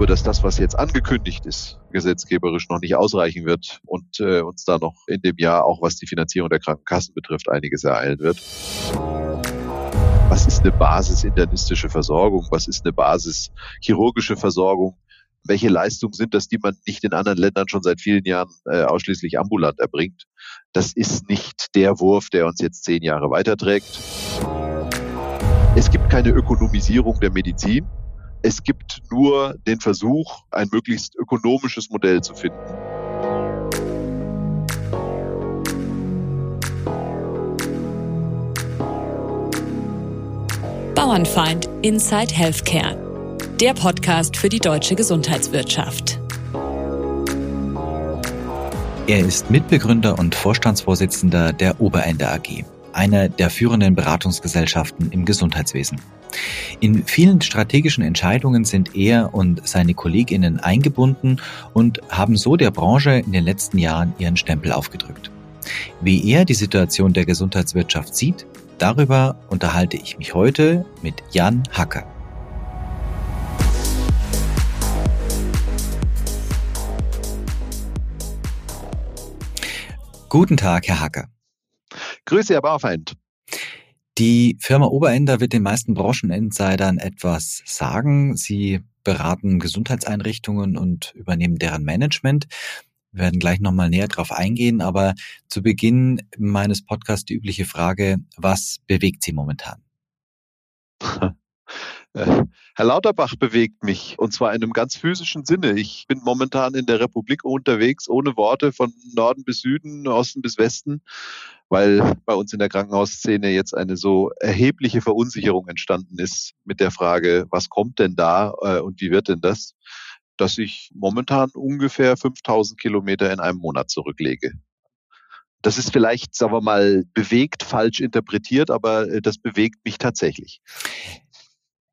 glaube, dass das, was jetzt angekündigt ist, gesetzgeberisch noch nicht ausreichen wird und äh, uns da noch in dem Jahr, auch was die Finanzierung der Krankenkassen betrifft, einiges ereilen wird. Was ist eine Basis internistische Versorgung? Was ist eine Basis chirurgische Versorgung? Welche Leistungen sind das, die man nicht in anderen Ländern schon seit vielen Jahren äh, ausschließlich ambulant erbringt? Das ist nicht der Wurf, der uns jetzt zehn Jahre weiterträgt. Es gibt keine Ökonomisierung der Medizin. Es gibt nur den Versuch, ein möglichst ökonomisches Modell zu finden. Bauernfeind Inside Healthcare. Der Podcast für die deutsche Gesundheitswirtschaft. Er ist Mitbegründer und Vorstandsvorsitzender der Oberende AG, einer der führenden Beratungsgesellschaften im Gesundheitswesen. In vielen strategischen Entscheidungen sind er und seine Kolleginnen eingebunden und haben so der Branche in den letzten Jahren ihren Stempel aufgedrückt. Wie er die Situation der Gesundheitswirtschaft sieht, darüber unterhalte ich mich heute mit Jan Hacker. Guten Tag, Herr Hacker. Grüße, Herr Barfeind. Die Firma Oberender wird den meisten Brancheninsidern etwas sagen. Sie beraten Gesundheitseinrichtungen und übernehmen deren Management. Wir werden gleich nochmal näher drauf eingehen, aber zu Beginn meines Podcasts die übliche Frage, was bewegt Sie momentan? Herr Lauterbach bewegt mich und zwar in einem ganz physischen Sinne. Ich bin momentan in der Republik unterwegs, ohne Worte von Norden bis Süden, Osten bis Westen, weil bei uns in der Krankenhausszene jetzt eine so erhebliche Verunsicherung entstanden ist mit der Frage, was kommt denn da äh, und wie wird denn das, dass ich momentan ungefähr 5000 Kilometer in einem Monat zurücklege. Das ist vielleicht, sagen wir mal, bewegt, falsch interpretiert, aber äh, das bewegt mich tatsächlich.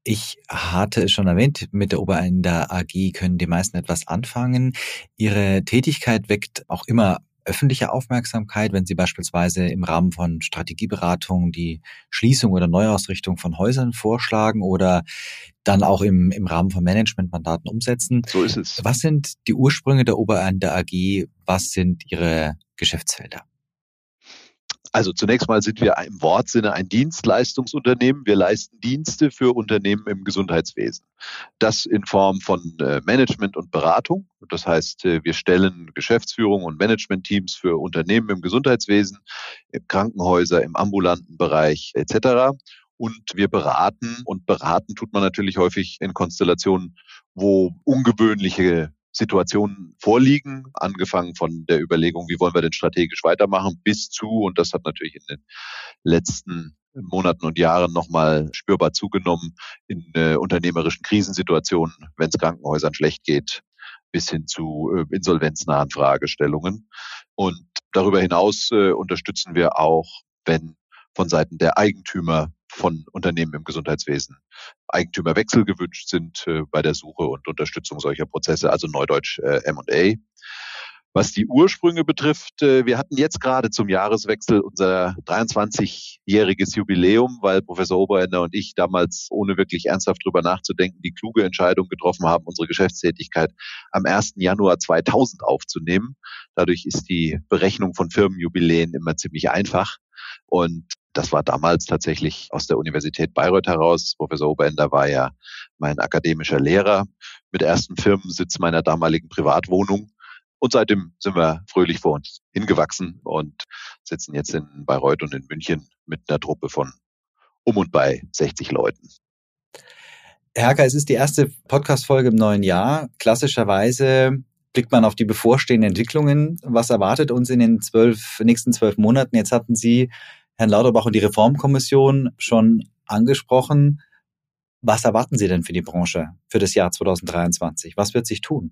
Ich hatte es schon erwähnt, mit der Oberender AG können die meisten etwas anfangen. Ihre Tätigkeit weckt auch immer öffentliche Aufmerksamkeit, wenn Sie beispielsweise im Rahmen von Strategieberatungen die Schließung oder Neuausrichtung von Häusern vorschlagen oder dann auch im, im Rahmen von Managementmandaten umsetzen. So ist es. Was sind die Ursprünge der Oberender AG? Was sind Ihre Geschäftsfelder? Also zunächst mal sind wir im Wortsinne ein Dienstleistungsunternehmen. Wir leisten Dienste für Unternehmen im Gesundheitswesen. Das in Form von äh, Management und Beratung. Das heißt, äh, wir stellen Geschäftsführung und Managementteams für Unternehmen im Gesundheitswesen, im Krankenhäuser, im ambulanten Bereich etc. Und wir beraten und beraten tut man natürlich häufig in Konstellationen, wo ungewöhnliche Situationen vorliegen, angefangen von der Überlegung, wie wollen wir denn strategisch weitermachen, bis zu, und das hat natürlich in den letzten Monaten und Jahren nochmal spürbar zugenommen, in äh, unternehmerischen Krisensituationen, wenn es Krankenhäusern schlecht geht, bis hin zu äh, insolvenznahen Fragestellungen. Und darüber hinaus äh, unterstützen wir auch, wenn von Seiten der Eigentümer von Unternehmen im Gesundheitswesen Eigentümerwechsel gewünscht sind äh, bei der Suche und Unterstützung solcher Prozesse, also Neudeutsch äh, M&A. Was die Ursprünge betrifft, äh, wir hatten jetzt gerade zum Jahreswechsel unser 23-jähriges Jubiläum, weil Professor Oberender und ich damals, ohne wirklich ernsthaft drüber nachzudenken, die kluge Entscheidung getroffen haben, unsere Geschäftstätigkeit am 1. Januar 2000 aufzunehmen. Dadurch ist die Berechnung von Firmenjubiläen immer ziemlich einfach. Und das war damals tatsächlich aus der Universität Bayreuth heraus. Professor Oberender war ja mein akademischer Lehrer mit ersten Firmensitz meiner damaligen Privatwohnung. Und seitdem sind wir fröhlich vor uns hingewachsen und sitzen jetzt in Bayreuth und in München mit einer Truppe von um und bei 60 Leuten. Herr Hacker, es ist die erste Podcast-Folge im neuen Jahr. Klassischerweise blickt man auf die bevorstehenden Entwicklungen. Was erwartet uns in den zwölf, nächsten zwölf Monaten? Jetzt hatten Sie Herrn Lauterbach und die Reformkommission schon angesprochen. Was erwarten Sie denn für die Branche für das Jahr 2023? Was wird sich tun?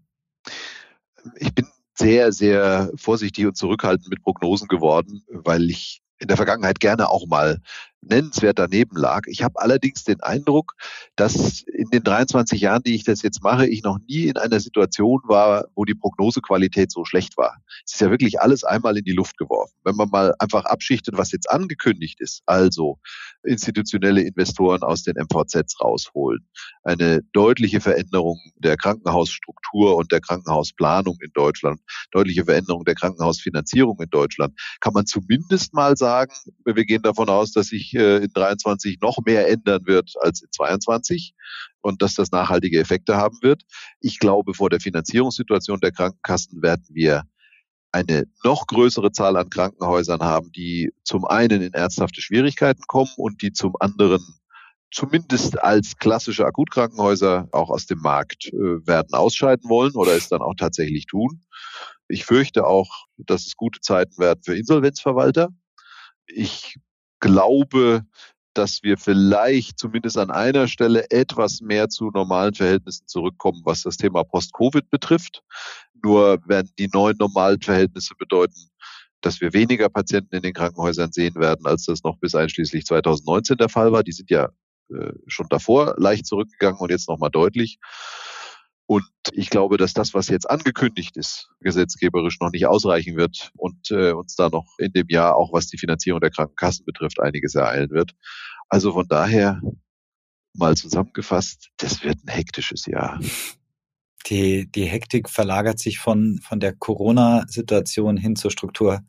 Ich bin sehr, sehr vorsichtig und zurückhaltend mit Prognosen geworden, weil ich in der Vergangenheit gerne auch mal nennenswert daneben lag. Ich habe allerdings den Eindruck, dass in den 23 Jahren, die ich das jetzt mache, ich noch nie in einer Situation war, wo die Prognosequalität so schlecht war. Es ist ja wirklich alles einmal in die Luft geworfen. Wenn man mal einfach abschichtet, was jetzt angekündigt ist, also institutionelle Investoren aus den MVZs rausholen, eine deutliche Veränderung der Krankenhausstruktur und der Krankenhausplanung in Deutschland, deutliche Veränderung der Krankenhausfinanzierung in Deutschland, kann man zumindest mal sagen, wir gehen davon aus, dass sich in 23 noch mehr ändern wird als in 22 und dass das nachhaltige Effekte haben wird. Ich glaube, vor der Finanzierungssituation der Krankenkassen werden wir eine noch größere Zahl an Krankenhäusern haben, die zum einen in ernsthafte Schwierigkeiten kommen und die zum anderen zumindest als klassische Akutkrankenhäuser auch aus dem Markt äh, werden ausscheiden wollen oder es dann auch tatsächlich tun. Ich fürchte auch, dass es gute Zeiten werden für Insolvenzverwalter. Ich glaube, dass wir vielleicht zumindest an einer Stelle etwas mehr zu normalen Verhältnissen zurückkommen, was das Thema Post-Covid betrifft. Nur werden die neuen normalen Verhältnisse bedeuten, dass wir weniger Patienten in den Krankenhäusern sehen werden, als das noch bis einschließlich 2019 der Fall war. Die sind ja äh, schon davor leicht zurückgegangen und jetzt nochmal deutlich. Und ich glaube, dass das, was jetzt angekündigt ist, gesetzgeberisch noch nicht ausreichen wird und äh, uns da noch in dem Jahr, auch was die Finanzierung der Krankenkassen betrifft, einiges ereilen wird. Also von daher mal zusammengefasst, das wird ein hektisches Jahr. Die, die Hektik verlagert sich von, von der Corona-Situation hin zur Struktur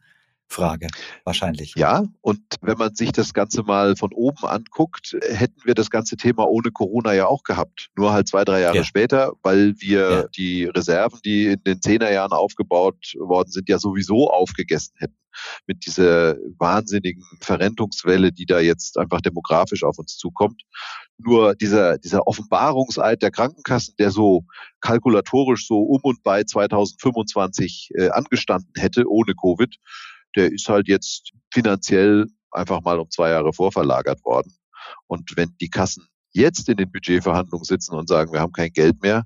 Frage, wahrscheinlich. Ja, und wenn man sich das Ganze mal von oben anguckt, hätten wir das ganze Thema ohne Corona ja auch gehabt. Nur halt zwei, drei Jahre ja. später, weil wir ja. die Reserven, die in den Zehnerjahren aufgebaut worden sind, ja sowieso aufgegessen hätten. Mit dieser wahnsinnigen Verrentungswelle, die da jetzt einfach demografisch auf uns zukommt. Nur dieser, dieser Offenbarungseid der Krankenkassen, der so kalkulatorisch so um und bei 2025 äh, angestanden hätte ohne Covid, der ist halt jetzt finanziell einfach mal um zwei Jahre vorverlagert worden. Und wenn die Kassen jetzt in den Budgetverhandlungen sitzen und sagen, wir haben kein Geld mehr,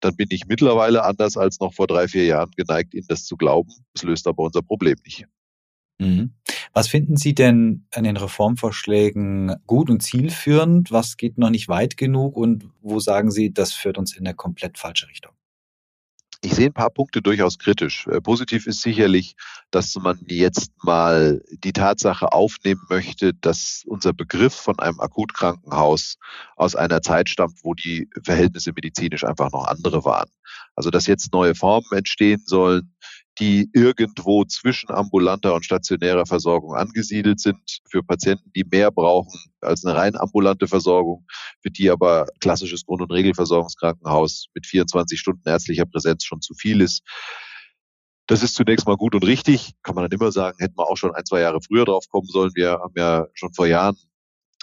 dann bin ich mittlerweile anders als noch vor drei, vier Jahren geneigt, Ihnen das zu glauben. Das löst aber unser Problem nicht. Mhm. Was finden Sie denn an den Reformvorschlägen gut und zielführend? Was geht noch nicht weit genug und wo sagen Sie, das führt uns in eine komplett falsche Richtung? Ich sehe ein paar Punkte durchaus kritisch. Äh, positiv ist sicherlich, dass man jetzt mal die Tatsache aufnehmen möchte, dass unser Begriff von einem Akutkrankenhaus aus einer Zeit stammt, wo die Verhältnisse medizinisch einfach noch andere waren. Also dass jetzt neue Formen entstehen sollen, die irgendwo zwischen ambulanter und stationärer Versorgung angesiedelt sind, für Patienten, die mehr brauchen als eine rein ambulante Versorgung, für die aber klassisches Grund- und Regelversorgungskrankenhaus mit 24 Stunden ärztlicher Präsenz schon zu viel ist. Das ist zunächst mal gut und richtig. Kann man dann immer sagen, hätten wir auch schon ein, zwei Jahre früher drauf kommen sollen. Wir haben ja schon vor Jahren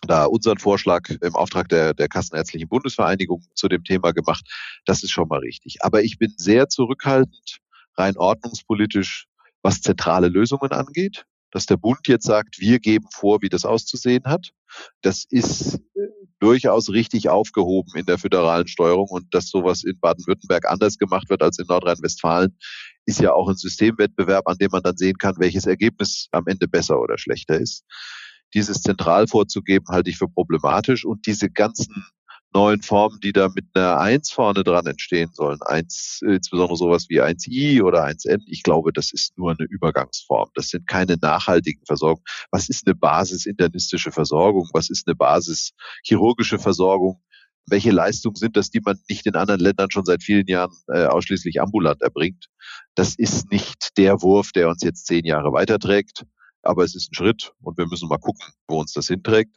da unseren Vorschlag im Auftrag der, der Kassenärztlichen Bundesvereinigung zu dem Thema gemacht. Das ist schon mal richtig. Aber ich bin sehr zurückhaltend, rein ordnungspolitisch, was zentrale Lösungen angeht. Dass der Bund jetzt sagt, wir geben vor, wie das auszusehen hat. Das ist äh, durchaus richtig aufgehoben in der föderalen Steuerung und dass sowas in Baden-Württemberg anders gemacht wird als in Nordrhein-Westfalen, ist ja auch ein Systemwettbewerb, an dem man dann sehen kann, welches Ergebnis am Ende besser oder schlechter ist. Dieses zentral vorzugeben, halte ich für problematisch und diese ganzen neuen Formen, die da mit einer 1 vorne dran entstehen sollen, 1, insbesondere sowas wie 1i oder 1n, ich glaube, das ist nur eine Übergangsform. Das sind keine nachhaltigen Versorgungen. Was ist eine Basis internistische Versorgung? Was ist eine Basis chirurgische Versorgung? Welche Leistungen sind das, die man nicht in anderen Ländern schon seit vielen Jahren äh, ausschließlich ambulant erbringt? Das ist nicht der Wurf, der uns jetzt zehn Jahre weiterträgt, aber es ist ein Schritt und wir müssen mal gucken, wo uns das hinträgt.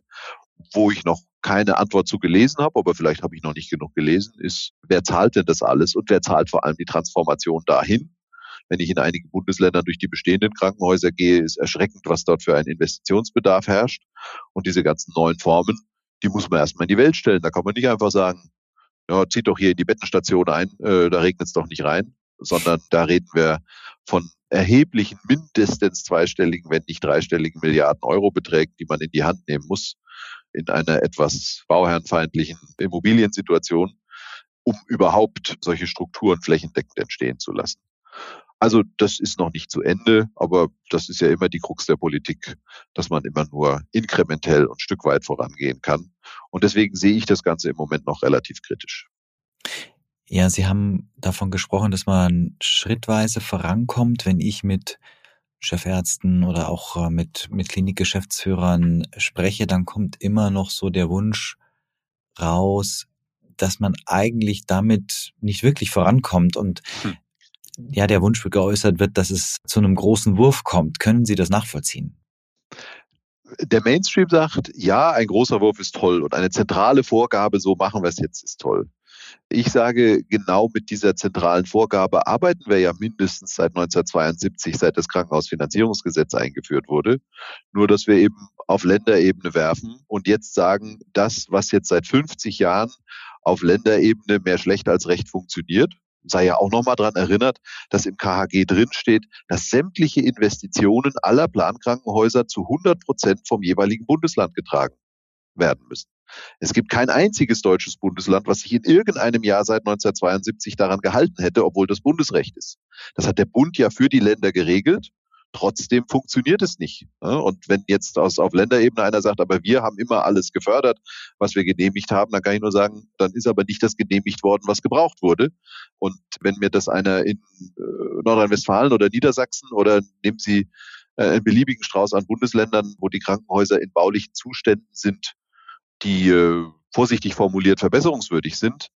Wo ich noch keine Antwort zu gelesen habe, aber vielleicht habe ich noch nicht genug gelesen, ist, wer zahlt denn das alles und wer zahlt vor allem die Transformation dahin? Wenn ich in einigen Bundesländern durch die bestehenden Krankenhäuser gehe, ist erschreckend, was dort für ein Investitionsbedarf herrscht. Und diese ganzen neuen Formen, die muss man erstmal in die Welt stellen. Da kann man nicht einfach sagen, ja, zieht doch hier in die Bettenstation ein, äh, da regnet es doch nicht rein, sondern da reden wir von erheblichen, mindestens zweistelligen, wenn nicht dreistelligen Milliarden Euro Beträgen, die man in die Hand nehmen muss, in einer etwas bauherrenfeindlichen Immobiliensituation, um überhaupt solche Strukturen flächendeckend entstehen zu lassen. Also das ist noch nicht zu Ende, aber das ist ja immer die Krux der Politik, dass man immer nur inkrementell und stückweit vorangehen kann. Und deswegen sehe ich das Ganze im Moment noch relativ kritisch. Ja, Sie haben davon gesprochen, dass man schrittweise vorankommt, wenn ich mit Chefärzten oder auch äh, mit, mit Klinikgeschäftsführern spreche, dann kommt immer noch so der Wunsch raus, dass man eigentlich damit nicht wirklich vorankommt und hm. ja, der Wunsch geäußert wird, dass es zu einem großen Wurf kommt. Können Sie das nachvollziehen? Der Mainstream sagt, ja, ein großer Wurf ist toll und eine zentrale Vorgabe, so machen wir es jetzt, ist toll. Ich sage, genau mit dieser zentralen Vorgabe arbeiten wir ja mindestens seit 1972, seit das Krankenhausfinanzierungsgesetz eingeführt wurde. Nur, dass wir eben auf Länderebene werfen und jetzt sagen, das, was jetzt seit 50 Jahren auf Länderebene mehr schlecht als recht funktioniert, sei ja auch nochmal dran erinnert, dass im KHG drin steht, dass sämtliche Investitionen aller Plankrankenhäuser zu 100 Prozent vom jeweiligen Bundesland getragen werden müssen. Es gibt kein einziges deutsches Bundesland, was sich in irgendeinem Jahr seit 1972 daran gehalten hätte, obwohl das Bundesrecht ist. Das hat der Bund ja für die Länder geregelt. Trotzdem funktioniert es nicht. Und wenn jetzt aus, auf Länderebene einer sagt, aber wir haben immer alles gefördert, was wir genehmigt haben, dann kann ich nur sagen, dann ist aber nicht das genehmigt worden, was gebraucht wurde. Und wenn mir das einer in äh, Nordrhein-Westfalen oder Niedersachsen oder nehmen Sie äh, einen beliebigen Strauß an Bundesländern, wo die Krankenhäuser in baulichen Zuständen sind, die äh, vorsichtig formuliert verbesserungswürdig sind,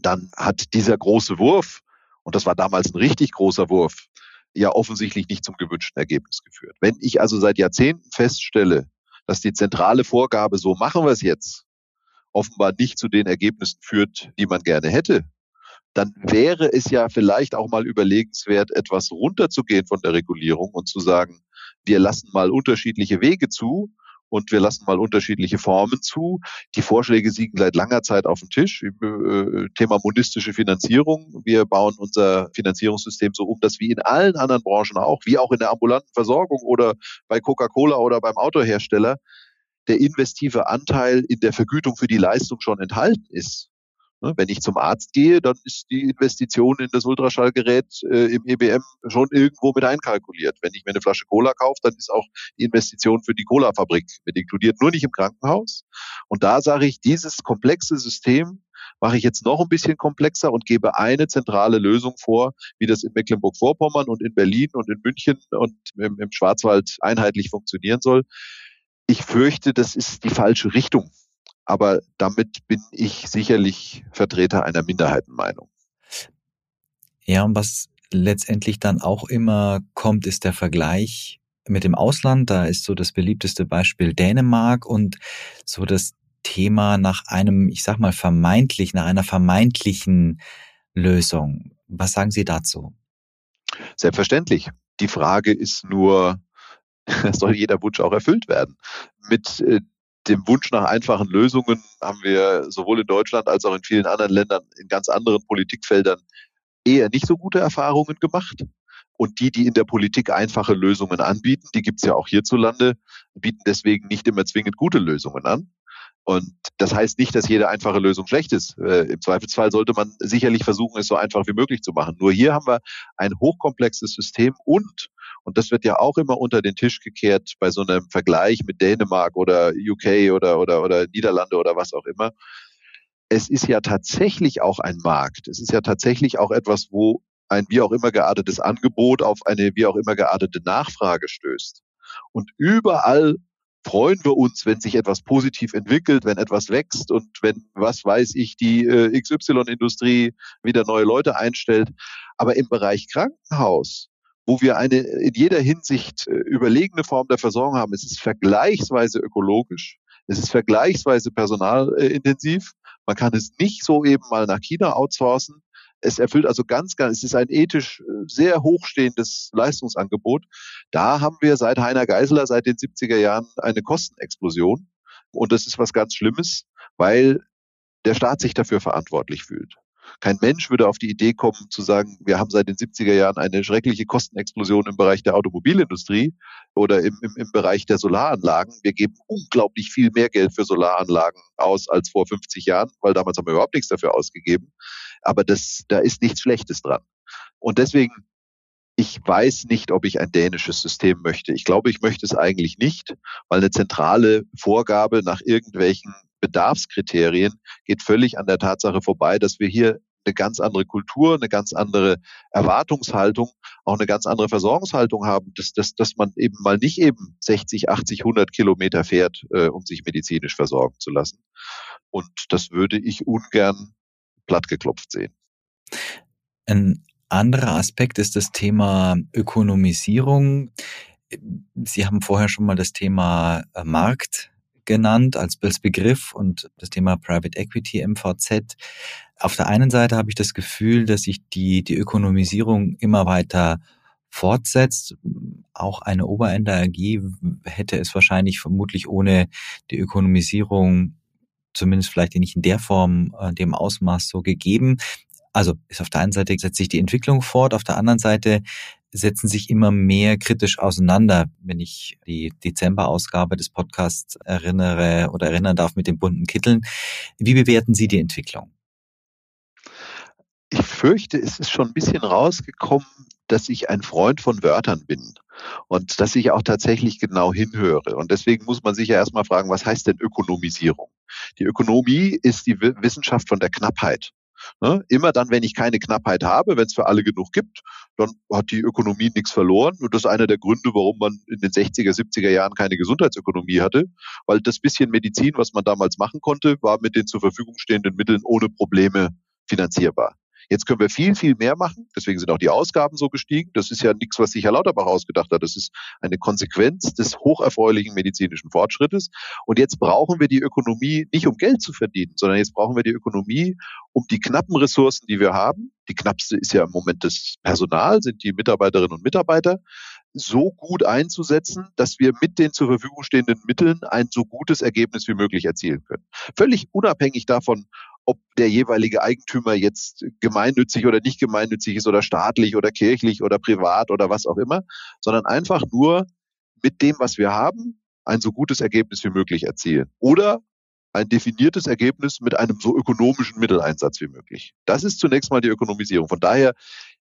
dann hat dieser große Wurf, und das war damals ein richtig großer Wurf, ja offensichtlich nicht zum gewünschten Ergebnis geführt. Wenn ich also seit Jahrzehnten feststelle, dass die zentrale Vorgabe, so machen wir es jetzt, offenbar nicht zu den Ergebnissen führt, die man gerne hätte, dann wäre es ja vielleicht auch mal überlegenswert, etwas runterzugehen von der Regulierung und zu sagen, wir lassen mal unterschiedliche Wege zu und wir lassen mal unterschiedliche Formen zu. Die Vorschläge liegen seit langer Zeit auf dem Tisch. Äh, Thema monistische Finanzierung. Wir bauen unser Finanzierungssystem so um, dass wie in allen anderen Branchen auch, wie auch in der ambulanten Versorgung oder bei Coca-Cola oder beim Autohersteller, der investive Anteil in der Vergütung für die Leistung schon enthalten ist. Ne, wenn ich zum Arzt gehe, dann ist die Investition in das Ultraschallgerät äh, im EBM schon irgendwo mit einkalkuliert. Wenn ich mir eine Flasche Cola kaufe, dann ist auch die Investition für die Cola-Fabrik mit inkludiert, nur nicht im Krankenhaus. Und da sage ich, dieses komplexe System mache ich jetzt noch ein bisschen komplexer und gebe eine zentrale Lösung vor, wie das in Mecklenburg-Vorpommern und in Berlin und in München und im, im Schwarzwald einheitlich funktionieren soll. Ich fürchte, das ist die falsche Richtung aber damit bin ich sicherlich Vertreter einer Minderheitenmeinung. Ja, und was letztendlich dann auch immer kommt, ist der Vergleich mit dem Ausland. Da ist so das beliebteste Beispiel Dänemark und so das Thema nach einem, ich sag mal, vermeintlich, nach einer vermeintlichen Lösung. Was sagen Sie dazu? Selbstverständlich. Die Frage ist nur, soll jeder Wunsch auch erfüllt werden? Mit äh, dem Wunsch nach einfachen Lösungen haben wir sowohl in Deutschland als auch in vielen anderen Ländern in ganz anderen Politikfeldern eher nicht so gute Erfahrungen gemacht. Und die, die in der Politik einfache Lösungen anbieten, die gibt es ja auch hierzulande, bieten deswegen nicht immer zwingend gute Lösungen an. Und das heißt nicht, dass jede einfache Lösung schlecht ist. Äh, Im Zweifelsfall sollte man sicherlich versuchen, es so einfach wie möglich zu machen. Nur hier haben wir ein hochkomplexes System und, und das wird ja auch immer unter den Tisch gekehrt bei so einem Vergleich mit Dänemark oder UK oder, oder, oder Niederlande oder was auch immer. Es ist ja tatsächlich auch ein Markt. Es ist ja tatsächlich auch etwas, wo ein wie auch immer geartetes Angebot auf eine wie auch immer geartete Nachfrage stößt. Und überall freuen wir uns, wenn sich etwas positiv entwickelt, wenn etwas wächst und wenn, was weiß ich, die äh, XY-Industrie wieder neue Leute einstellt. Aber im Bereich Krankenhaus, wo wir eine in jeder Hinsicht äh, überlegene Form der Versorgung haben, es ist vergleichsweise ökologisch, es ist vergleichsweise personalintensiv. Man kann es nicht so eben mal nach China outsourcen. Es erfüllt also ganz, ganz, es ist ein ethisch äh, sehr hochstehendes Leistungsangebot. Da haben wir seit Heiner Geiseler, seit den 70er Jahren eine Kostenexplosion. Und das ist was ganz Schlimmes, weil der Staat sich dafür verantwortlich fühlt. Kein Mensch würde auf die Idee kommen zu sagen, wir haben seit den 70er Jahren eine schreckliche Kostenexplosion im Bereich der Automobilindustrie oder im, im, im Bereich der Solaranlagen. Wir geben unglaublich viel mehr Geld für Solaranlagen aus als vor 50 Jahren, weil damals haben wir überhaupt nichts dafür ausgegeben. Aber das, da ist nichts Schlechtes dran. Und deswegen ich weiß nicht, ob ich ein dänisches System möchte. Ich glaube, ich möchte es eigentlich nicht, weil eine zentrale Vorgabe nach irgendwelchen Bedarfskriterien geht völlig an der Tatsache vorbei, dass wir hier eine ganz andere Kultur, eine ganz andere Erwartungshaltung, auch eine ganz andere Versorgungshaltung haben, dass, dass, dass man eben mal nicht eben 60, 80, 100 Kilometer fährt, äh, um sich medizinisch versorgen zu lassen. Und das würde ich ungern plattgeklopft sehen. Ein anderer Aspekt ist das Thema Ökonomisierung. Sie haben vorher schon mal das Thema äh, Markt genannt als Begriff und das Thema Private Equity MVZ. Auf der einen Seite habe ich das Gefühl, dass sich die, die Ökonomisierung immer weiter fortsetzt. Auch eine Oberender AG hätte es wahrscheinlich vermutlich ohne die Ökonomisierung zumindest vielleicht nicht in der Form, äh, dem Ausmaß so gegeben. Also ist auf der einen Seite setzt sich die Entwicklung fort, auf der anderen Seite setzen sich immer mehr kritisch auseinander. Wenn ich die Dezember-Ausgabe des Podcasts erinnere oder erinnern darf mit den bunten Kitteln. Wie bewerten Sie die Entwicklung? Ich fürchte, es ist schon ein bisschen rausgekommen, dass ich ein Freund von Wörtern bin und dass ich auch tatsächlich genau hinhöre. Und deswegen muss man sich ja erstmal fragen, was heißt denn Ökonomisierung? Die Ökonomie ist die Wissenschaft von der Knappheit. Ne? Immer dann, wenn ich keine Knappheit habe, wenn es für alle genug gibt, dann hat die Ökonomie nichts verloren. Und das ist einer der Gründe, warum man in den 60er, 70er Jahren keine Gesundheitsökonomie hatte, weil das bisschen Medizin, was man damals machen konnte, war mit den zur Verfügung stehenden Mitteln ohne Probleme finanzierbar. Jetzt können wir viel, viel mehr machen. Deswegen sind auch die Ausgaben so gestiegen. Das ist ja nichts, was sich Herr Lauterbach ausgedacht hat. Das ist eine Konsequenz des hocherfreulichen medizinischen Fortschrittes. Und jetzt brauchen wir die Ökonomie nicht, um Geld zu verdienen, sondern jetzt brauchen wir die Ökonomie, um die knappen Ressourcen, die wir haben, die knappste ist ja im Moment das Personal, sind die Mitarbeiterinnen und Mitarbeiter, so gut einzusetzen, dass wir mit den zur Verfügung stehenden Mitteln ein so gutes Ergebnis wie möglich erzielen können. Völlig unabhängig davon, ob der jeweilige Eigentümer jetzt gemeinnützig oder nicht gemeinnützig ist oder staatlich oder kirchlich oder privat oder was auch immer, sondern einfach nur mit dem, was wir haben, ein so gutes Ergebnis wie möglich erzielen. Oder ein definiertes Ergebnis mit einem so ökonomischen Mitteleinsatz wie möglich. Das ist zunächst mal die Ökonomisierung. Von daher,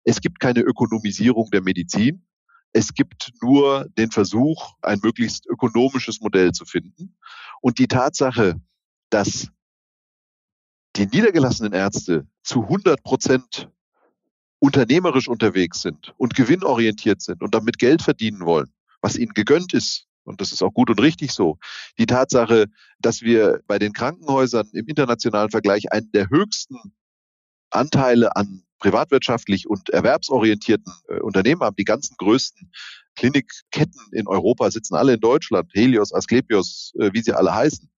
es gibt keine Ökonomisierung der Medizin. Es gibt nur den Versuch, ein möglichst ökonomisches Modell zu finden. Und die Tatsache, dass die niedergelassenen Ärzte zu 100 Prozent unternehmerisch unterwegs sind und gewinnorientiert sind und damit Geld verdienen wollen, was ihnen gegönnt ist, und das ist auch gut und richtig so, die Tatsache, dass wir bei den Krankenhäusern im internationalen Vergleich einen der höchsten Anteile an privatwirtschaftlich und erwerbsorientierten äh, Unternehmen haben, die ganzen größten Klinikketten in Europa sitzen alle in Deutschland, Helios, Asklepios, äh, wie sie alle heißen.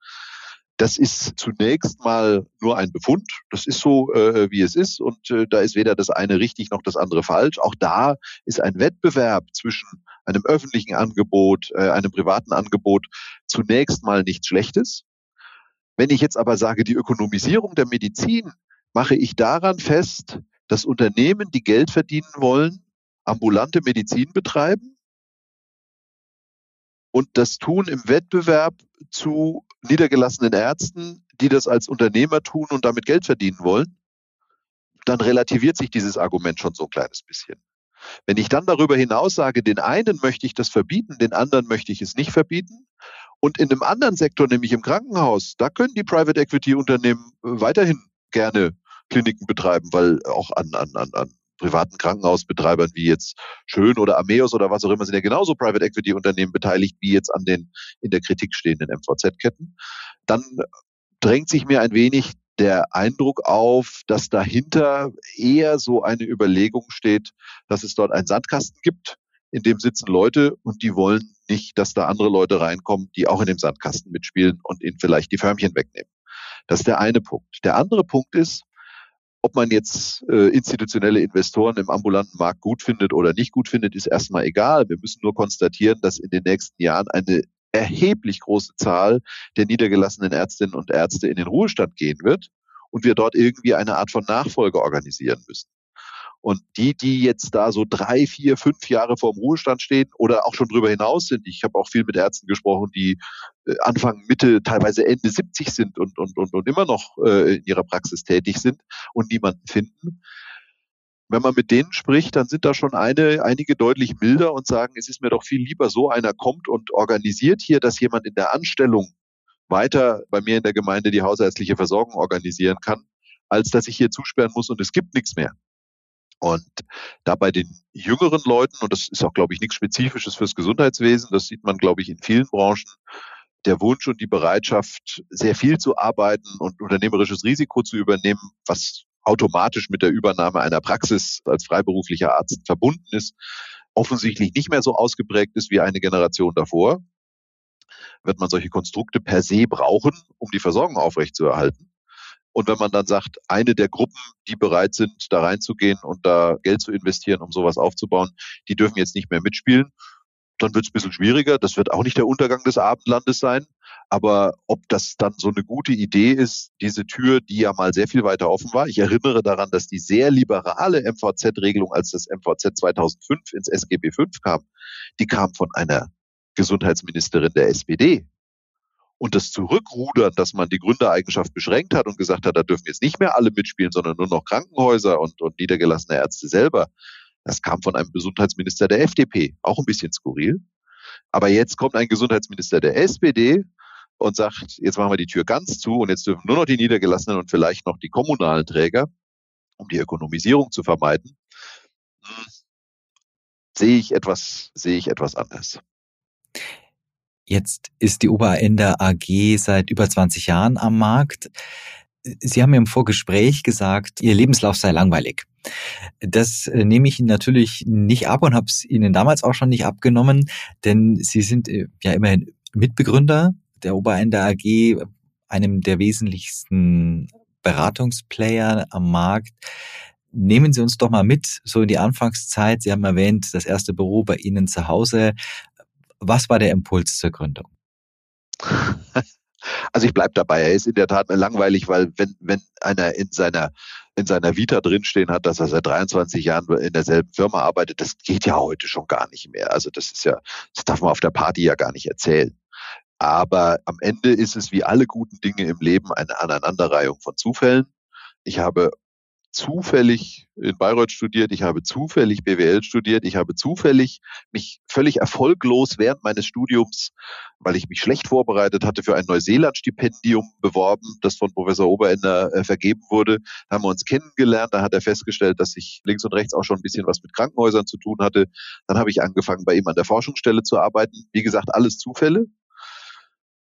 Das ist zunächst mal nur ein Befund. Das ist so, äh, wie es ist. Und äh, da ist weder das eine richtig noch das andere falsch. Auch da ist ein Wettbewerb zwischen einem öffentlichen Angebot, äh, einem privaten Angebot zunächst mal nichts Schlechtes. Wenn ich jetzt aber sage, die Ökonomisierung der Medizin mache ich daran fest, dass Unternehmen, die Geld verdienen wollen, ambulante Medizin betreiben und das tun im Wettbewerb zu niedergelassenen Ärzten, die das als Unternehmer tun und damit Geld verdienen wollen, dann relativiert sich dieses Argument schon so ein kleines bisschen. Wenn ich dann darüber hinaus sage, den einen möchte ich das verbieten, den anderen möchte ich es nicht verbieten, und in einem anderen Sektor, nämlich im Krankenhaus, da können die Private Equity Unternehmen weiterhin gerne Kliniken betreiben, weil auch an, an, an, an privaten Krankenhausbetreibern wie jetzt Schön oder Ameos oder was auch immer sind ja genauso Private Equity Unternehmen beteiligt wie jetzt an den in der Kritik stehenden MVZ-Ketten. Dann drängt sich mir ein wenig der Eindruck auf, dass dahinter eher so eine Überlegung steht, dass es dort einen Sandkasten gibt, in dem sitzen Leute und die wollen nicht, dass da andere Leute reinkommen, die auch in dem Sandkasten mitspielen und ihnen vielleicht die Förmchen wegnehmen. Das ist der eine Punkt. Der andere Punkt ist, ob man jetzt äh, institutionelle Investoren im ambulanten Markt gut findet oder nicht gut findet, ist erstmal egal. Wir müssen nur konstatieren, dass in den nächsten Jahren eine erheblich große Zahl der niedergelassenen Ärztinnen und Ärzte in den Ruhestand gehen wird und wir dort irgendwie eine Art von Nachfolge organisieren müssen. Und die, die jetzt da so drei, vier, fünf Jahre vor dem Ruhestand stehen oder auch schon drüber hinaus sind, ich habe auch viel mit Ärzten gesprochen, die äh, Anfang, Mitte, teilweise Ende 70 sind und, und, und, und immer noch äh, in ihrer Praxis tätig sind und niemanden finden. wenn man mit denen spricht, dann sind da schon eine, einige deutlich milder und sagen, es ist mir doch viel lieber, so einer kommt und organisiert hier, dass jemand in der Anstellung weiter bei mir in der Gemeinde die hausärztliche Versorgung organisieren kann, als dass ich hier zusperren muss und es gibt nichts mehr. Und da bei den jüngeren Leuten, und das ist auch, glaube ich, nichts Spezifisches fürs Gesundheitswesen, das sieht man, glaube ich, in vielen Branchen, der Wunsch und die Bereitschaft, sehr viel zu arbeiten und unternehmerisches Risiko zu übernehmen, was automatisch mit der Übernahme einer Praxis als freiberuflicher Arzt verbunden ist, offensichtlich nicht mehr so ausgeprägt ist wie eine Generation davor, wird man solche Konstrukte per se brauchen, um die Versorgung aufrechtzuerhalten. Und wenn man dann sagt, eine der Gruppen, die bereit sind, da reinzugehen und da Geld zu investieren, um sowas aufzubauen, die dürfen jetzt nicht mehr mitspielen, dann wird es ein bisschen schwieriger. Das wird auch nicht der Untergang des Abendlandes sein. Aber ob das dann so eine gute Idee ist, diese Tür, die ja mal sehr viel weiter offen war. Ich erinnere daran, dass die sehr liberale MVZ-Regelung, als das MVZ 2005 ins SGB V kam, die kam von einer Gesundheitsministerin der SPD. Und das Zurückrudern, dass man die Gründereigenschaft beschränkt hat und gesagt hat, da dürfen jetzt nicht mehr alle mitspielen, sondern nur noch Krankenhäuser und, und niedergelassene Ärzte selber, das kam von einem Gesundheitsminister der FDP. Auch ein bisschen skurril. Aber jetzt kommt ein Gesundheitsminister der SPD und sagt, jetzt machen wir die Tür ganz zu und jetzt dürfen nur noch die Niedergelassenen und vielleicht noch die kommunalen Träger, um die Ökonomisierung zu vermeiden, hm, sehe ich etwas, sehe ich etwas anders. Jetzt ist die Oberender AG seit über 20 Jahren am Markt. Sie haben mir im Vorgespräch gesagt, Ihr Lebenslauf sei langweilig. Das äh, nehme ich Ihnen natürlich nicht ab und habe es Ihnen damals auch schon nicht abgenommen, denn Sie sind äh, ja immerhin Mitbegründer der Oberender AG, einem der wesentlichsten Beratungsplayer am Markt. Nehmen Sie uns doch mal mit, so in die Anfangszeit. Sie haben erwähnt, das erste Büro bei Ihnen zu Hause. Was war der Impuls zur Gründung? Also ich bleib dabei. Er ist in der Tat langweilig, weil wenn, wenn einer in seiner, in seiner Vita drinstehen hat, dass er seit 23 Jahren in derselben Firma arbeitet, das geht ja heute schon gar nicht mehr. Also das ist ja, das darf man auf der Party ja gar nicht erzählen. Aber am Ende ist es wie alle guten Dinge im Leben eine Aneinanderreihung von Zufällen. Ich habe zufällig in Bayreuth studiert, ich habe zufällig BWL studiert, ich habe zufällig mich völlig erfolglos während meines Studiums, weil ich mich schlecht vorbereitet hatte, für ein Neuseeland-Stipendium beworben, das von Professor Oberender äh, vergeben wurde. Da haben wir uns kennengelernt, da hat er festgestellt, dass ich links und rechts auch schon ein bisschen was mit Krankenhäusern zu tun hatte. Dann habe ich angefangen, bei ihm an der Forschungsstelle zu arbeiten. Wie gesagt, alles Zufälle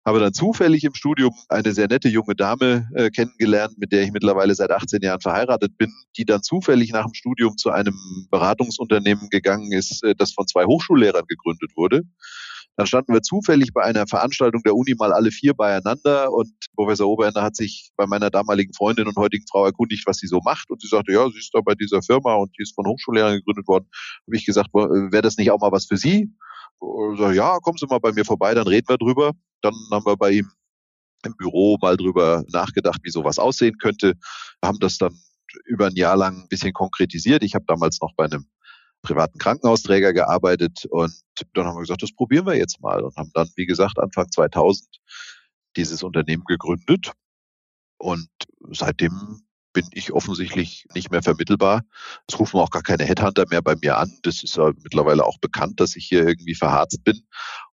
habe dann zufällig im Studium eine sehr nette junge Dame äh, kennengelernt, mit der ich mittlerweile seit 18 Jahren verheiratet bin, die dann zufällig nach dem Studium zu einem Beratungsunternehmen gegangen ist, äh, das von zwei Hochschullehrern gegründet wurde. Dann standen wir zufällig bei einer Veranstaltung der Uni mal alle vier beieinander und Professor Oberender hat sich bei meiner damaligen Freundin und heutigen Frau erkundigt, was sie so macht. Und sie sagte, ja, sie ist da bei dieser Firma und die ist von Hochschullehrern gegründet worden. Habe ich gesagt, wäre das nicht auch mal was für Sie? Sag, ja, kommen Sie mal bei mir vorbei, dann reden wir drüber. Dann haben wir bei ihm im Büro mal drüber nachgedacht, wie sowas aussehen könnte. Haben das dann über ein Jahr lang ein bisschen konkretisiert. Ich habe damals noch bei einem privaten Krankenhausträger gearbeitet und dann haben wir gesagt, das probieren wir jetzt mal und haben dann, wie gesagt, Anfang 2000 dieses Unternehmen gegründet und seitdem bin ich offensichtlich nicht mehr vermittelbar. Es rufen auch gar keine Headhunter mehr bei mir an. Das ist ja mittlerweile auch bekannt, dass ich hier irgendwie verharzt bin.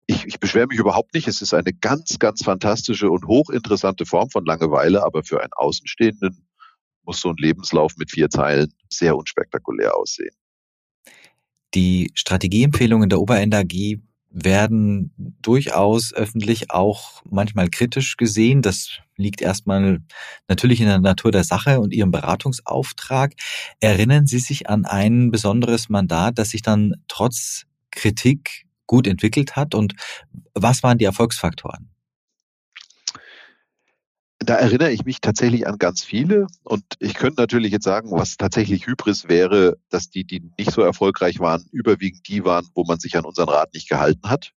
Ich, ich beschwere mich überhaupt nicht. Es ist eine ganz, ganz fantastische und hochinteressante Form von Langeweile, aber für einen Außenstehenden muss so ein Lebenslauf mit vier Zeilen sehr unspektakulär aussehen. Die Strategieempfehlungen der Oberend AG werden durchaus öffentlich auch manchmal kritisch gesehen. Das liegt erstmal natürlich in der Natur der Sache und Ihrem Beratungsauftrag. Erinnern Sie sich an ein besonderes Mandat, das sich dann trotz Kritik gut entwickelt hat? Und was waren die Erfolgsfaktoren? Da erinnere ich mich tatsächlich an ganz viele und ich könnte natürlich jetzt sagen, was tatsächlich Hybris wäre, dass die, die nicht so erfolgreich waren, überwiegend die waren, wo man sich an unseren Rat nicht gehalten hat.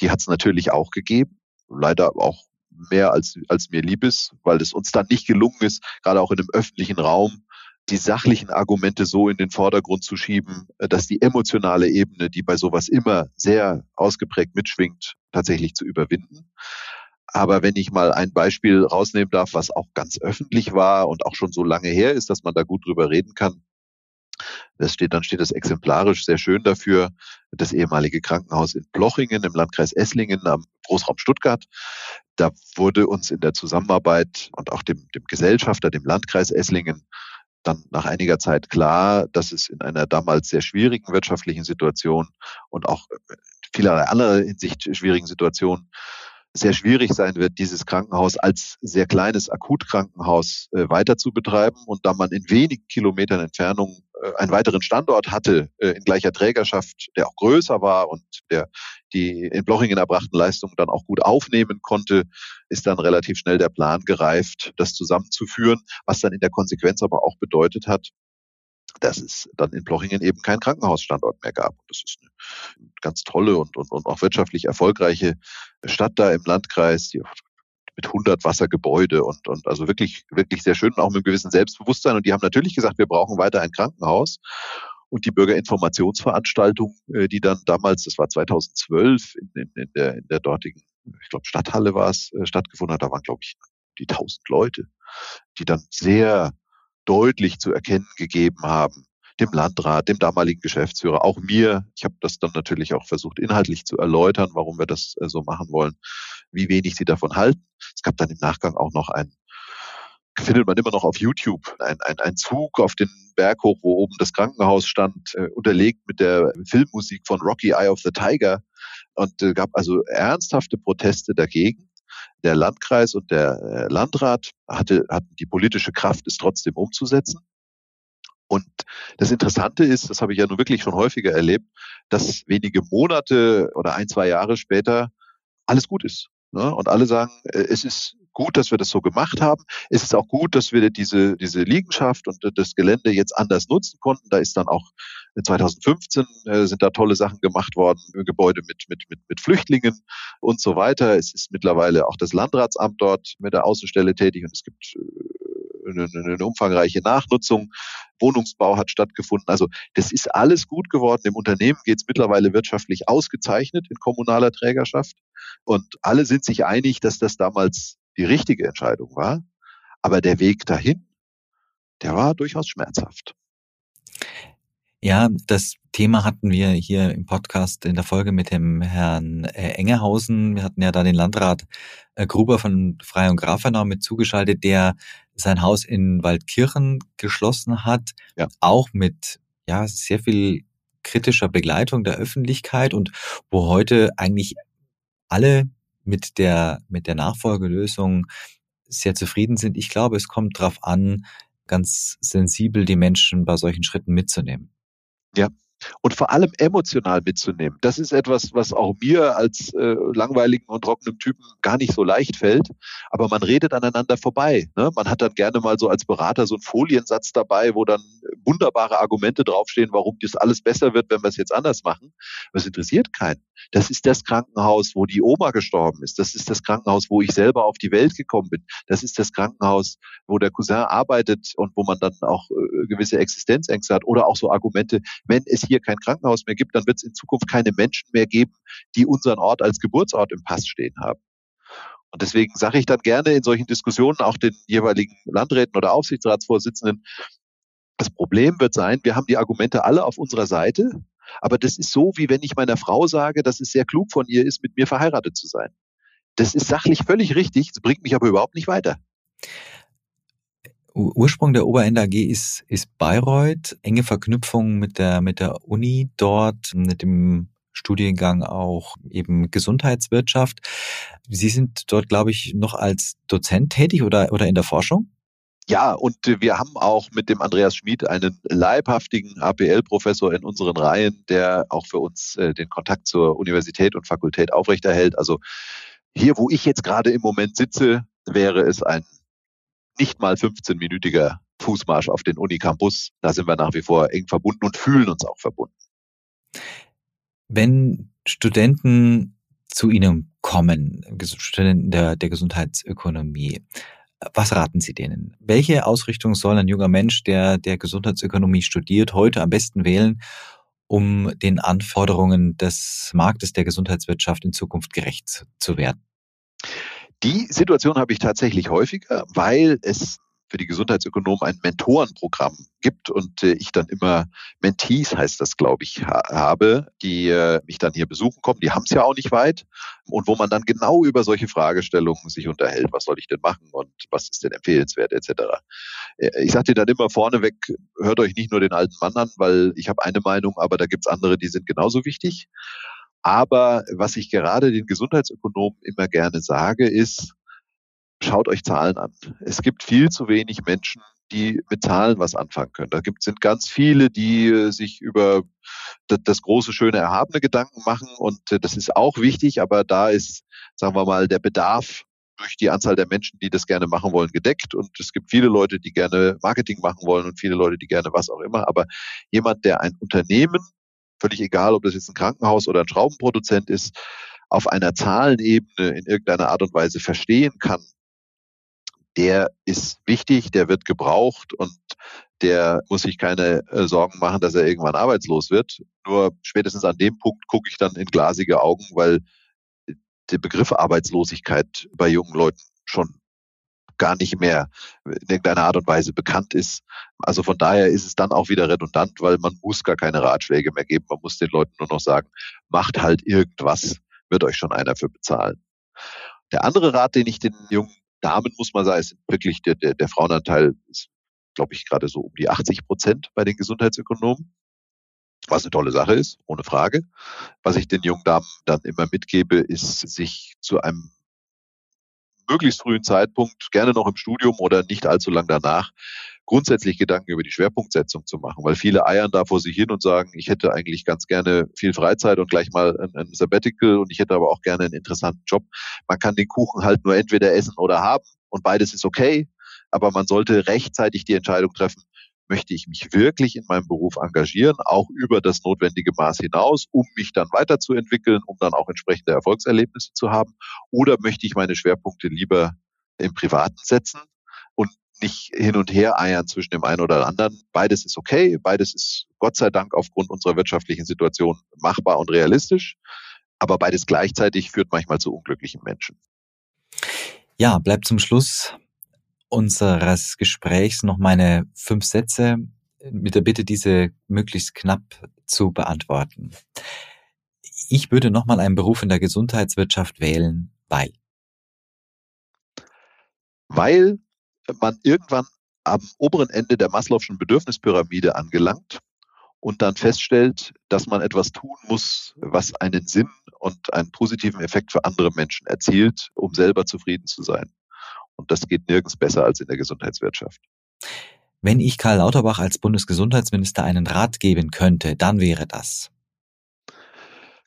Die hat es natürlich auch gegeben, leider auch mehr als, als mir lieb ist, weil es uns dann nicht gelungen ist, gerade auch in einem öffentlichen Raum, die sachlichen Argumente so in den Vordergrund zu schieben, dass die emotionale Ebene, die bei sowas immer sehr ausgeprägt mitschwingt, tatsächlich zu überwinden. Aber wenn ich mal ein Beispiel rausnehmen darf, was auch ganz öffentlich war und auch schon so lange her ist, dass man da gut drüber reden kann. Das steht, dann steht das exemplarisch sehr schön dafür. Das ehemalige Krankenhaus in Plochingen im Landkreis Esslingen am Großraum Stuttgart. Da wurde uns in der Zusammenarbeit und auch dem, dem Gesellschafter, dem Landkreis Esslingen, dann nach einiger Zeit klar, dass es in einer damals sehr schwierigen wirtschaftlichen Situation und auch vielerlei anderer Hinsicht schwierigen Situation sehr schwierig sein wird, dieses Krankenhaus als sehr kleines Akutkrankenhaus äh, weiter zu betreiben. Und da man in wenigen Kilometern Entfernung äh, einen weiteren Standort hatte äh, in gleicher Trägerschaft, der auch größer war und der die in Blochingen erbrachten Leistungen dann auch gut aufnehmen konnte, ist dann relativ schnell der Plan gereift, das zusammenzuführen, was dann in der Konsequenz aber auch bedeutet hat, dass es dann in Blochingen eben keinen Krankenhausstandort mehr gab. Das ist eine ganz tolle und, und, und auch wirtschaftlich erfolgreiche Stadt da im Landkreis, die mit 100 Wassergebäude und, und also wirklich, wirklich sehr schön, auch mit einem gewissen Selbstbewusstsein. Und die haben natürlich gesagt, wir brauchen weiter ein Krankenhaus. Und die Bürgerinformationsveranstaltung, äh, die dann damals, das war 2012, in, in, in, der, in der dortigen, ich glaube, Stadthalle war es, äh, stattgefunden hat, da waren, glaube ich, die 1000 Leute, die dann sehr deutlich zu erkennen gegeben haben, dem Landrat, dem damaligen Geschäftsführer, auch mir. Ich habe das dann natürlich auch versucht, inhaltlich zu erläutern, warum wir das äh, so machen wollen, wie wenig sie davon halten. Es gab dann im Nachgang auch noch ein, findet man immer noch auf YouTube, ein, ein, ein Zug auf den Berg hoch, wo oben das Krankenhaus stand, äh, unterlegt mit der Filmmusik von Rocky Eye of the Tiger. Und äh, gab also ernsthafte Proteste dagegen der Landkreis und der Landrat hatte, hatten die politische Kraft, es trotzdem umzusetzen. Und das Interessante ist, das habe ich ja nun wirklich schon häufiger erlebt, dass wenige Monate oder ein, zwei Jahre später alles gut ist. Ne? Und alle sagen, äh, es ist gut, dass wir das so gemacht haben. Es ist auch gut, dass wir diese, diese Liegenschaft und das Gelände jetzt anders nutzen konnten. Da ist dann auch 2015 äh, sind da tolle Sachen gemacht worden, Gebäude mit, mit, mit, mit Flüchtlingen und so weiter. Es ist mittlerweile auch das Landratsamt dort mit der Außenstelle tätig und es gibt äh, eine, eine umfangreiche Nachnutzung. Wohnungsbau hat stattgefunden. Also das ist alles gut geworden. Im Unternehmen geht es mittlerweile wirtschaftlich ausgezeichnet in kommunaler Trägerschaft. Und alle sind sich einig, dass das damals die richtige Entscheidung war. Aber der Weg dahin, der war durchaus schmerzhaft. Ja, das Thema hatten wir hier im Podcast in der Folge mit dem Herrn äh, Engehausen. Wir hatten ja da den Landrat äh, Gruber von Frei und Grafenau mit zugeschaltet, der sein Haus in Waldkirchen geschlossen hat, ja. auch mit ja sehr viel kritischer Begleitung der Öffentlichkeit und wo heute eigentlich alle mit der, mit der Nachfolgelösung sehr zufrieden sind. Ich glaube, es kommt darauf an, ganz sensibel die Menschen bei solchen Schritten mitzunehmen. Ja, und vor allem emotional mitzunehmen. Das ist etwas, was auch mir als äh, langweiligen und trockenen Typen gar nicht so leicht fällt. Aber man redet aneinander vorbei. Ne? Man hat dann gerne mal so als Berater so einen Foliensatz dabei, wo dann wunderbare Argumente draufstehen, warum das alles besser wird, wenn wir es jetzt anders machen. Das interessiert keinen. Das ist das Krankenhaus, wo die Oma gestorben ist. Das ist das Krankenhaus, wo ich selber auf die Welt gekommen bin. Das ist das Krankenhaus, wo der Cousin arbeitet und wo man dann auch äh, gewisse Existenzängste hat. Oder auch so Argumente, wenn es hier kein Krankenhaus mehr gibt, dann wird es in Zukunft keine Menschen mehr geben, die unseren Ort als Geburtsort im Pass stehen haben. Und deswegen sage ich dann gerne in solchen Diskussionen auch den jeweiligen Landräten oder Aufsichtsratsvorsitzenden, das Problem wird sein, wir haben die Argumente alle auf unserer Seite, aber das ist so, wie wenn ich meiner Frau sage, dass es sehr klug von ihr ist, mit mir verheiratet zu sein. Das ist sachlich völlig richtig, das bringt mich aber überhaupt nicht weiter. Ursprung der Oberende AG ist, ist Bayreuth, enge Verknüpfung mit der, mit der Uni dort, mit dem Studiengang auch eben Gesundheitswirtschaft. Sie sind dort, glaube ich, noch als Dozent tätig oder, oder in der Forschung? Ja, und wir haben auch mit dem Andreas Schmid einen leibhaftigen APL-Professor in unseren Reihen, der auch für uns äh, den Kontakt zur Universität und Fakultät aufrechterhält. Also hier, wo ich jetzt gerade im Moment sitze, wäre es ein nicht mal 15-minütiger Fußmarsch auf den Unicampus. Da sind wir nach wie vor eng verbunden und fühlen uns auch verbunden. Wenn Studenten zu Ihnen kommen, Studenten der, der Gesundheitsökonomie, was raten Sie denen? Welche Ausrichtung soll ein junger Mensch, der der Gesundheitsökonomie studiert, heute am besten wählen, um den Anforderungen des Marktes der Gesundheitswirtschaft in Zukunft gerecht zu werden? Die Situation habe ich tatsächlich häufiger, weil es für die Gesundheitsökonomen ein Mentorenprogramm gibt und äh, ich dann immer Mentees, heißt das, glaube ich, ha habe, die äh, mich dann hier besuchen kommen. Die haben es ja auch nicht weit und wo man dann genau über solche Fragestellungen sich unterhält. Was soll ich denn machen und was ist denn empfehlenswert etc. Äh, ich sage dir dann immer vorneweg, hört euch nicht nur den alten Mann an, weil ich habe eine Meinung, aber da gibt's andere, die sind genauso wichtig. Aber was ich gerade den Gesundheitsökonomen immer gerne sage, ist, schaut euch Zahlen an. Es gibt viel zu wenig Menschen, die mit Zahlen was anfangen können. Da gibt, sind ganz viele, die äh, sich über das, das, große, schöne, erhabene Gedanken machen und äh, das ist auch wichtig, aber da ist, sagen wir mal, der Bedarf durch die Anzahl der Menschen, die das gerne machen wollen, gedeckt und es gibt viele Leute, die gerne Marketing machen wollen und viele Leute, die gerne was auch immer, aber jemand, der ein Unternehmen, völlig egal, ob das jetzt ein Krankenhaus oder ein Schraubenproduzent ist, auf einer Zahlenebene in irgendeiner Art und Weise verstehen kann, der ist wichtig, der wird gebraucht und der muss sich keine äh, Sorgen machen, dass er irgendwann arbeitslos wird. Nur spätestens an dem Punkt gucke ich dann in glasige Augen, weil der Begriff Arbeitslosigkeit bei jungen Leuten schon gar nicht mehr in irgendeiner Art und Weise bekannt ist. Also von daher ist es dann auch wieder redundant, weil man muss gar keine Ratschläge mehr geben. Man muss den Leuten nur noch sagen, macht halt irgendwas, wird euch schon einer für bezahlen. Der andere Rat, den ich den jungen Damen muss man sagen, ist wirklich der, der, der Frauenanteil ist, glaube ich, gerade so um die 80 Prozent bei den Gesundheitsökonomen. Was eine tolle Sache ist, ohne Frage. Was ich den jungen Damen dann immer mitgebe, ist, sich zu einem möglichst frühen Zeitpunkt, gerne noch im Studium oder nicht allzu lang danach, grundsätzlich Gedanken über die Schwerpunktsetzung zu machen, weil viele eiern da vor sich hin und sagen, ich hätte eigentlich ganz gerne viel Freizeit und gleich mal ein, ein Sabbatical und ich hätte aber auch gerne einen interessanten Job. Man kann den Kuchen halt nur entweder essen oder haben und beides ist okay, aber man sollte rechtzeitig die Entscheidung treffen, möchte ich mich wirklich in meinem Beruf engagieren, auch über das notwendige Maß hinaus, um mich dann weiterzuentwickeln, um dann auch entsprechende Erfolgserlebnisse zu haben? Oder möchte ich meine Schwerpunkte lieber im Privaten setzen und nicht hin und her eiern zwischen dem einen oder anderen. Beides ist okay, beides ist Gott sei Dank aufgrund unserer wirtschaftlichen Situation machbar und realistisch, aber beides gleichzeitig führt manchmal zu unglücklichen Menschen. Ja, bleibt zum Schluss unseres Gesprächs noch meine fünf Sätze mit der Bitte, diese möglichst knapp zu beantworten. Ich würde nochmal einen Beruf in der Gesundheitswirtschaft wählen, weil. Weil man irgendwann am oberen Ende der Maslow'schen Bedürfnispyramide angelangt und dann feststellt, dass man etwas tun muss, was einen Sinn und einen positiven Effekt für andere Menschen erzielt, um selber zufrieden zu sein. Und das geht nirgends besser als in der Gesundheitswirtschaft. Wenn ich Karl Lauterbach als Bundesgesundheitsminister einen Rat geben könnte, dann wäre das.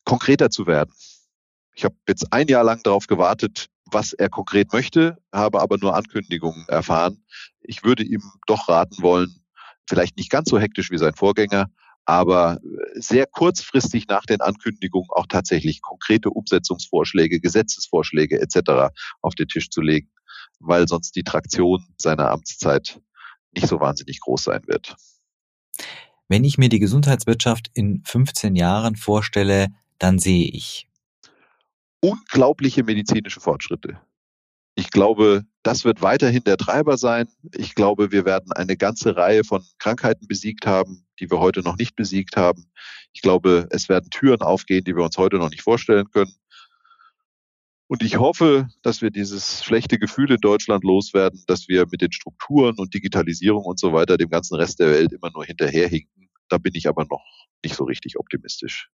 Konkreter zu werden. Ich habe jetzt ein Jahr lang darauf gewartet, was er konkret möchte, habe aber nur Ankündigungen erfahren. Ich würde ihm doch raten wollen, vielleicht nicht ganz so hektisch wie sein Vorgänger, aber sehr kurzfristig nach den Ankündigungen auch tatsächlich konkrete Umsetzungsvorschläge, Gesetzesvorschläge etc. auf den Tisch zu legen, weil sonst die Traktion seiner Amtszeit nicht so wahnsinnig groß sein wird. Wenn ich mir die Gesundheitswirtschaft in 15 Jahren vorstelle, dann sehe ich unglaubliche medizinische Fortschritte. Ich glaube, das wird weiterhin der Treiber sein. Ich glaube, wir werden eine ganze Reihe von Krankheiten besiegt haben, die wir heute noch nicht besiegt haben. Ich glaube, es werden Türen aufgehen, die wir uns heute noch nicht vorstellen können. Und ich hoffe, dass wir dieses schlechte Gefühl in Deutschland loswerden, dass wir mit den Strukturen und Digitalisierung und so weiter dem ganzen Rest der Welt immer nur hinterherhinken. Da bin ich aber noch nicht so richtig optimistisch.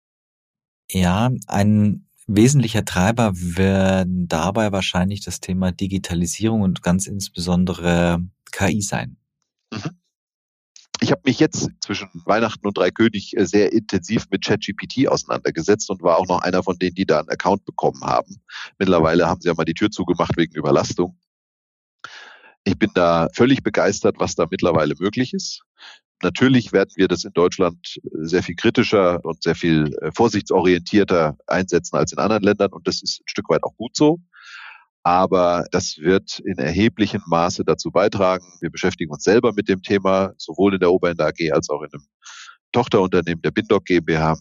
Ja, ein Wesentlicher Treiber werden dabei wahrscheinlich das Thema Digitalisierung und ganz insbesondere KI sein. Ich habe mich jetzt zwischen Weihnachten und Dreikönig äh, sehr intensiv mit ChatGPT auseinandergesetzt und war auch noch einer von denen, die da einen Account bekommen haben. Mittlerweile haben sie ja mal die Tür zugemacht wegen Überlastung. Ich bin da völlig begeistert, was da mittlerweile möglich ist. Natürlich werden wir das in Deutschland sehr viel kritischer und sehr viel äh, vorsichtsorientierter einsetzen als in anderen Ländern und das ist ein Stück weit auch gut so. Aber das wird in erheblichem Maße dazu beitragen. Wir beschäftigen uns selber mit dem Thema, sowohl in der Oberende AG als auch in einem Tochterunternehmen der Bindoc GmbH.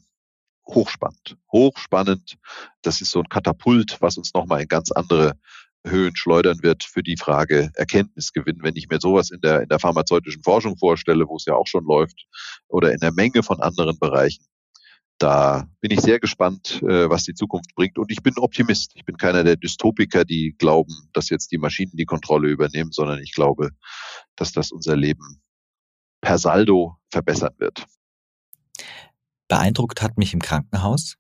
Hochspannend, hochspannend. Das ist so ein Katapult, was uns nochmal in ganz andere Höhen schleudern wird für die Frage Erkenntnisgewinn. Wenn ich mir sowas in der, in der pharmazeutischen Forschung vorstelle, wo es ja auch schon läuft, oder in der Menge von anderen Bereichen, da bin ich sehr gespannt, äh, was die Zukunft bringt. Und ich bin Optimist. Ich bin keiner der Dystopiker, die glauben, dass jetzt die Maschinen die Kontrolle übernehmen, sondern ich glaube, dass das unser Leben per Saldo verbessern wird. Beeindruckt hat mich im Krankenhaus?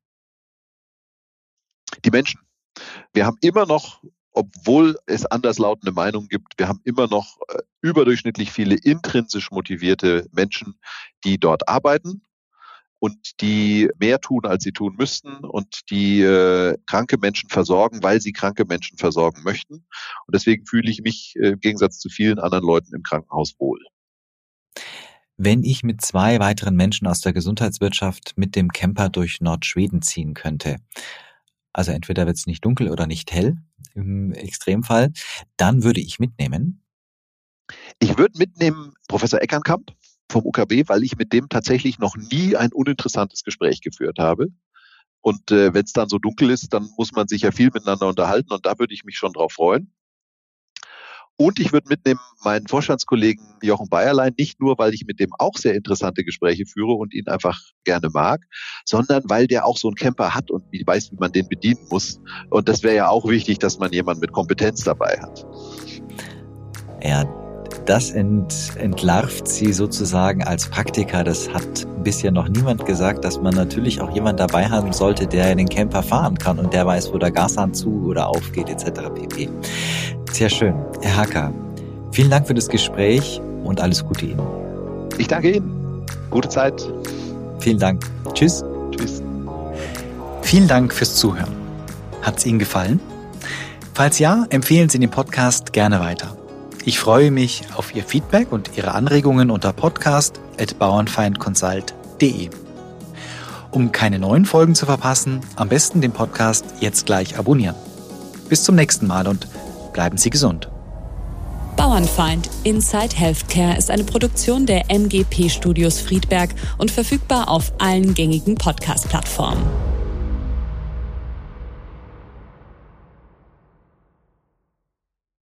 Die Menschen. Wir haben immer noch, obwohl es anderslautende Meinungen gibt, wir haben immer noch äh, überdurchschnittlich viele intrinsisch motivierte Menschen, die dort arbeiten und die mehr tun, als sie tun müssten und die äh, kranke Menschen versorgen, weil sie kranke Menschen versorgen möchten. Und deswegen fühle ich mich äh, im Gegensatz zu vielen anderen Leuten im Krankenhaus wohl. Wenn ich mit zwei weiteren Menschen aus der Gesundheitswirtschaft mit dem Camper durch Nordschweden ziehen könnte, also entweder wird es nicht dunkel oder nicht hell im Extremfall, dann würde ich mitnehmen. Ich würde mitnehmen Professor Eckernkamp vom UKB, weil ich mit dem tatsächlich noch nie ein uninteressantes Gespräch geführt habe. Und äh, wenn es dann so dunkel ist, dann muss man sich ja viel miteinander unterhalten und da würde ich mich schon drauf freuen. Und ich würde mitnehmen meinen Vorstandskollegen Jochen Bayerlein, nicht nur, weil ich mit dem auch sehr interessante Gespräche führe und ihn einfach gerne mag, sondern weil der auch so einen Camper hat und weiß, wie man den bedienen muss. Und das wäre ja auch wichtig, dass man jemanden mit Kompetenz dabei hat. Ja, das ent, entlarvt sie sozusagen als Praktiker. Das hat bisher noch niemand gesagt, dass man natürlich auch jemand dabei haben sollte, der den Camper fahren kann und der weiß, wo der Gashahn zu oder aufgeht etc. pp. Sehr schön. Herr Hacker, vielen Dank für das Gespräch und alles Gute Ihnen. Ich danke Ihnen. Gute Zeit. Vielen Dank. Tschüss. Tschüss. Vielen Dank fürs Zuhören. Hat es Ihnen gefallen? Falls ja, empfehlen Sie den Podcast gerne weiter. Ich freue mich auf Ihr Feedback und Ihre Anregungen unter podcast.bauernfeindconsult.de. Um keine neuen Folgen zu verpassen, am besten den Podcast jetzt gleich abonnieren. Bis zum nächsten Mal und bleiben Sie gesund. Bauernfeind Inside Healthcare ist eine Produktion der MGP Studios Friedberg und verfügbar auf allen gängigen Podcast-Plattformen.